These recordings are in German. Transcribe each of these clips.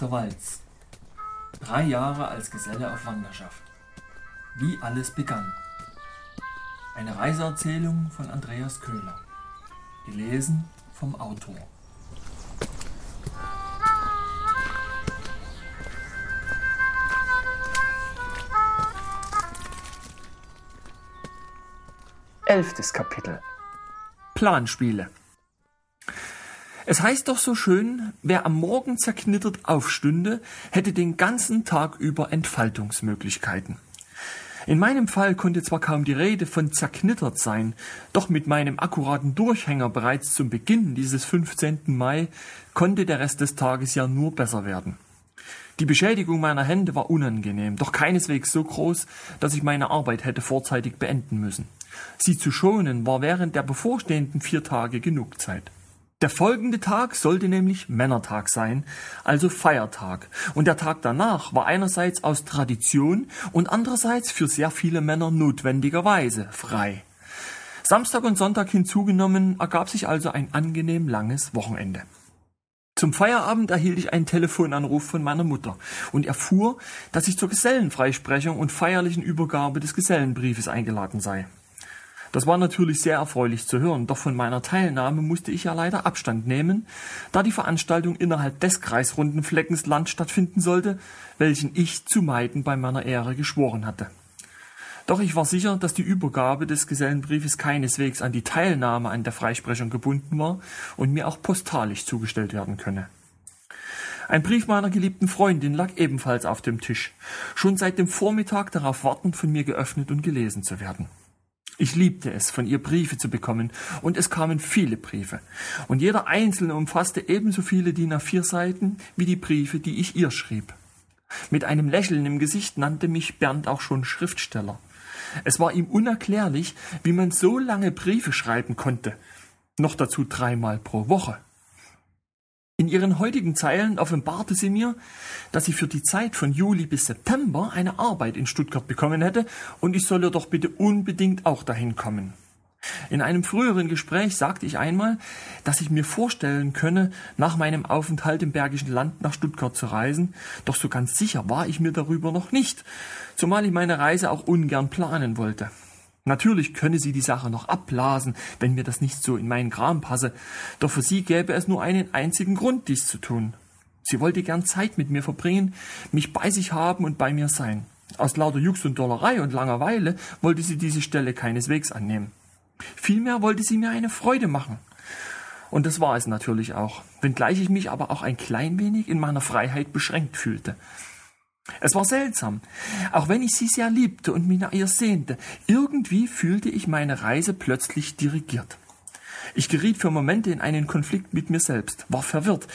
der Walz. Drei Jahre als Geselle auf Wanderschaft. Wie alles begann. Eine Reiseerzählung von Andreas Köhler. Gelesen vom Autor. Elftes Kapitel. Planspiele. Es heißt doch so schön, wer am Morgen zerknittert aufstünde, hätte den ganzen Tag über Entfaltungsmöglichkeiten. In meinem Fall konnte zwar kaum die Rede von zerknittert sein, doch mit meinem akkuraten Durchhänger bereits zum Beginn dieses 15. Mai konnte der Rest des Tages ja nur besser werden. Die Beschädigung meiner Hände war unangenehm, doch keineswegs so groß, dass ich meine Arbeit hätte vorzeitig beenden müssen. Sie zu schonen war während der bevorstehenden vier Tage genug Zeit. Der folgende Tag sollte nämlich Männertag sein, also Feiertag. Und der Tag danach war einerseits aus Tradition und andererseits für sehr viele Männer notwendigerweise frei. Samstag und Sonntag hinzugenommen ergab sich also ein angenehm langes Wochenende. Zum Feierabend erhielt ich einen Telefonanruf von meiner Mutter und erfuhr, dass ich zur Gesellenfreisprechung und feierlichen Übergabe des Gesellenbriefes eingeladen sei. Das war natürlich sehr erfreulich zu hören, doch von meiner Teilnahme musste ich ja leider Abstand nehmen, da die Veranstaltung innerhalb des Kreisrundenfleckens Land stattfinden sollte, welchen ich zu meiden bei meiner Ehre geschworen hatte. Doch ich war sicher, dass die Übergabe des Gesellenbriefes keineswegs an die Teilnahme an der Freisprechung gebunden war und mir auch postalisch zugestellt werden könne. Ein Brief meiner geliebten Freundin lag ebenfalls auf dem Tisch, schon seit dem Vormittag darauf wartend, von mir geöffnet und gelesen zu werden. Ich liebte es, von ihr Briefe zu bekommen, und es kamen viele Briefe. Und jeder einzelne umfasste ebenso viele DIN A4 Seiten wie die Briefe, die ich ihr schrieb. Mit einem Lächeln im Gesicht nannte mich Bernd auch schon Schriftsteller. Es war ihm unerklärlich, wie man so lange Briefe schreiben konnte, noch dazu dreimal pro Woche. In ihren heutigen Zeilen offenbarte sie mir, dass sie für die Zeit von Juli bis September eine Arbeit in Stuttgart bekommen hätte und ich solle doch bitte unbedingt auch dahin kommen. In einem früheren Gespräch sagte ich einmal, dass ich mir vorstellen könne, nach meinem Aufenthalt im Bergischen Land nach Stuttgart zu reisen, doch so ganz sicher war ich mir darüber noch nicht, zumal ich meine Reise auch ungern planen wollte. Natürlich könne sie die Sache noch abblasen, wenn mir das nicht so in meinen Kram passe, doch für sie gäbe es nur einen einzigen Grund, dies zu tun. Sie wollte gern Zeit mit mir verbringen, mich bei sich haben und bei mir sein. Aus lauter Jux und Dollerei und Langeweile wollte sie diese Stelle keineswegs annehmen. Vielmehr wollte sie mir eine Freude machen. Und das war es natürlich auch, wenngleich ich mich aber auch ein klein wenig in meiner Freiheit beschränkt fühlte. Es war seltsam. Auch wenn ich sie sehr liebte und mich nach ihr sehnte, irgendwie fühlte ich meine Reise plötzlich dirigiert. Ich geriet für Momente in einen Konflikt mit mir selbst, war verwirrt.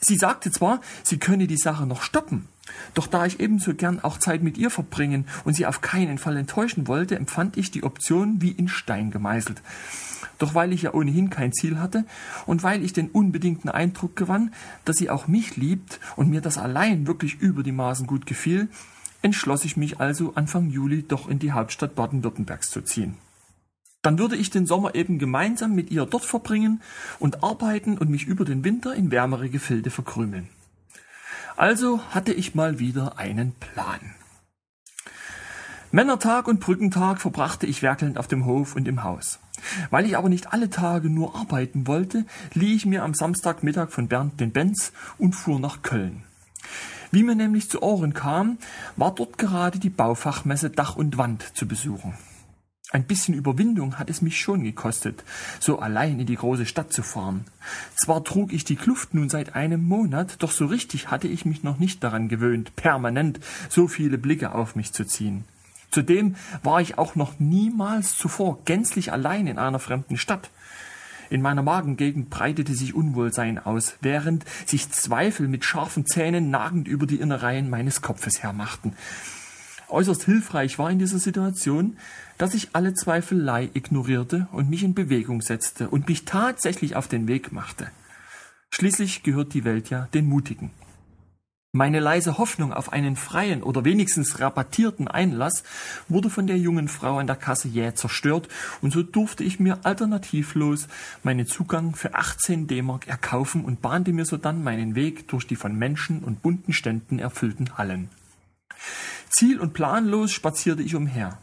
Sie sagte zwar, sie könne die Sache noch stoppen, doch da ich ebenso gern auch Zeit mit ihr verbringen und sie auf keinen Fall enttäuschen wollte, empfand ich die Option wie in Stein gemeißelt. Doch weil ich ja ohnehin kein Ziel hatte und weil ich den unbedingten Eindruck gewann, dass sie auch mich liebt und mir das allein wirklich über die Maßen gut gefiel, entschloss ich mich also Anfang Juli doch in die Hauptstadt Baden-Württembergs zu ziehen. Dann würde ich den Sommer eben gemeinsam mit ihr dort verbringen und arbeiten und mich über den Winter in wärmere Gefilde verkrümeln. Also hatte ich mal wieder einen Plan. Männertag und Brückentag verbrachte ich werkelnd auf dem Hof und im Haus. Weil ich aber nicht alle Tage nur arbeiten wollte, lieh ich mir am Samstagmittag von Bernd den Benz und fuhr nach Köln. Wie mir nämlich zu Ohren kam, war dort gerade die Baufachmesse Dach und Wand zu besuchen. Ein bisschen Überwindung hat es mich schon gekostet, so allein in die große Stadt zu fahren. Zwar trug ich die Kluft nun seit einem Monat, doch so richtig hatte ich mich noch nicht daran gewöhnt, permanent so viele Blicke auf mich zu ziehen. Zudem war ich auch noch niemals zuvor gänzlich allein in einer fremden Stadt. In meiner Magengegend breitete sich Unwohlsein aus, während sich Zweifel mit scharfen Zähnen nagend über die Innereien meines Kopfes hermachten. Äußerst hilfreich war in dieser Situation, dass ich alle Zweifelei ignorierte und mich in Bewegung setzte und mich tatsächlich auf den Weg machte. Schließlich gehört die Welt ja den Mutigen. Meine leise Hoffnung auf einen freien oder wenigstens rabattierten Einlass wurde von der jungen Frau an der Kasse jäh zerstört und so durfte ich mir alternativlos meinen Zugang für 18 D-Mark erkaufen und bahnte mir sodann meinen Weg durch die von Menschen und bunten Ständen erfüllten Hallen. Ziel- und planlos spazierte ich umher.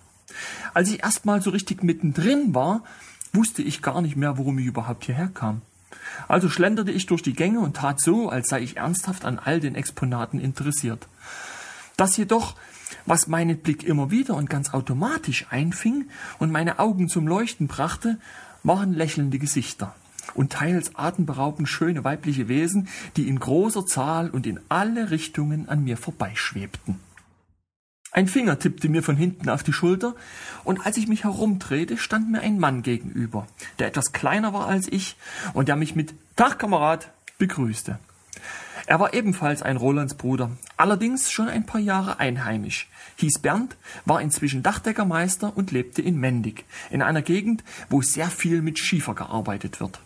Als ich erstmal so richtig mittendrin war, wusste ich gar nicht mehr, worum ich überhaupt hierher kam. Also schlenderte ich durch die Gänge und tat so, als sei ich ernsthaft an all den Exponaten interessiert. Das jedoch, was meinen Blick immer wieder und ganz automatisch einfing und meine Augen zum Leuchten brachte, waren lächelnde Gesichter und teils atemberaubend schöne weibliche Wesen, die in großer Zahl und in alle Richtungen an mir vorbeischwebten. Ein Finger tippte mir von hinten auf die Schulter, und als ich mich herumdrehte, stand mir ein Mann gegenüber, der etwas kleiner war als ich und der mich mit Tag, Kamerad begrüßte. Er war ebenfalls ein Rolandsbruder, allerdings schon ein paar Jahre einheimisch, hieß Bernd, war inzwischen Dachdeckermeister und lebte in Mendig, in einer Gegend, wo sehr viel mit Schiefer gearbeitet wird.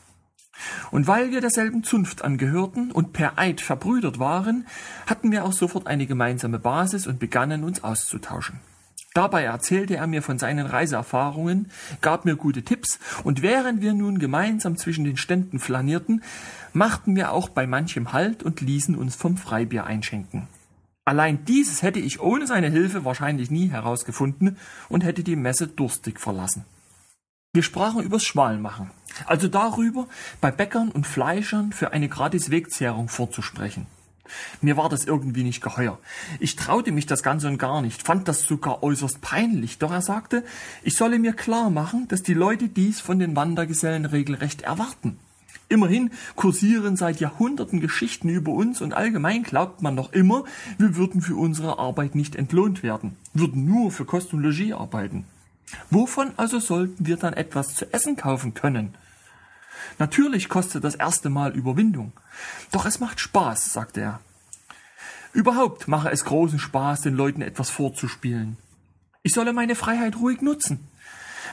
Und weil wir derselben Zunft angehörten und per Eid verbrüdert waren, hatten wir auch sofort eine gemeinsame Basis und begannen uns auszutauschen. Dabei erzählte er mir von seinen Reiseerfahrungen, gab mir gute Tipps, und während wir nun gemeinsam zwischen den Ständen flanierten, machten wir auch bei manchem Halt und ließen uns vom Freibier einschenken. Allein dieses hätte ich ohne seine Hilfe wahrscheinlich nie herausgefunden und hätte die Messe durstig verlassen. Wir sprachen übers Schwalenmachen, also darüber, bei Bäckern und Fleischern für eine gratis Wegzehrung vorzusprechen. Mir war das irgendwie nicht geheuer. Ich traute mich das Ganze und gar nicht, fand das sogar äußerst peinlich, doch er sagte, ich solle mir klar machen, dass die Leute dies von den Wandergesellen regelrecht erwarten. Immerhin kursieren seit Jahrhunderten Geschichten über uns und allgemein glaubt man noch immer, wir würden für unsere Arbeit nicht entlohnt werden, würden nur für Kost und Logis arbeiten. Wovon also sollten wir dann etwas zu essen kaufen können? Natürlich kostet das erste Mal Überwindung. Doch es macht Spaß, sagte er. Überhaupt mache es großen Spaß, den Leuten etwas vorzuspielen. Ich solle meine Freiheit ruhig nutzen.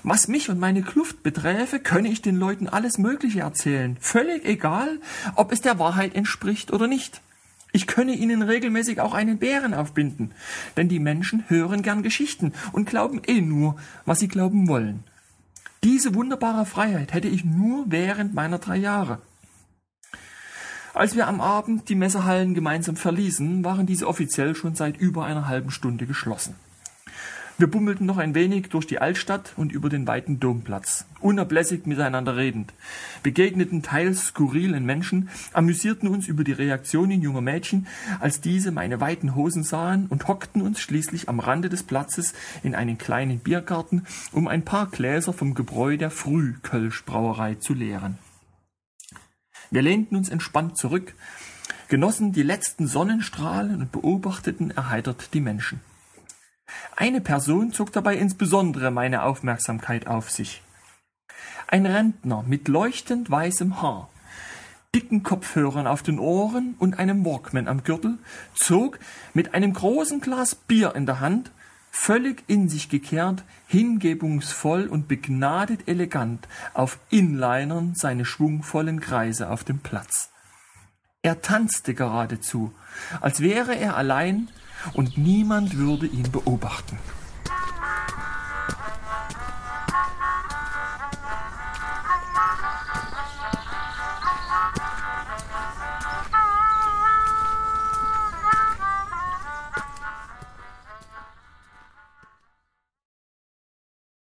Was mich und meine Kluft beträfe, könne ich den Leuten alles Mögliche erzählen, völlig egal, ob es der Wahrheit entspricht oder nicht. Ich könne ihnen regelmäßig auch einen Bären aufbinden, denn die Menschen hören gern Geschichten und glauben eh nur, was sie glauben wollen. Diese wunderbare Freiheit hätte ich nur während meiner drei Jahre. Als wir am Abend die Messehallen gemeinsam verließen, waren diese offiziell schon seit über einer halben Stunde geschlossen. Wir bummelten noch ein wenig durch die Altstadt und über den weiten Domplatz, unablässig miteinander redend, begegneten teils skurrilen Menschen, amüsierten uns über die Reaktionen junger Mädchen, als diese meine weiten Hosen sahen und hockten uns schließlich am Rande des Platzes in einen kleinen Biergarten, um ein paar Gläser vom Gebräu der Frühkölschbrauerei zu leeren. Wir lehnten uns entspannt zurück, genossen die letzten Sonnenstrahlen und beobachteten erheitert die Menschen. Eine Person zog dabei insbesondere meine Aufmerksamkeit auf sich. Ein Rentner mit leuchtend weißem Haar, dicken Kopfhörern auf den Ohren und einem Walkman am Gürtel, zog mit einem großen Glas Bier in der Hand, völlig in sich gekehrt, hingebungsvoll und begnadet elegant auf Inlinern seine schwungvollen Kreise auf dem Platz. Er tanzte geradezu, als wäre er allein und niemand würde ihn beobachten.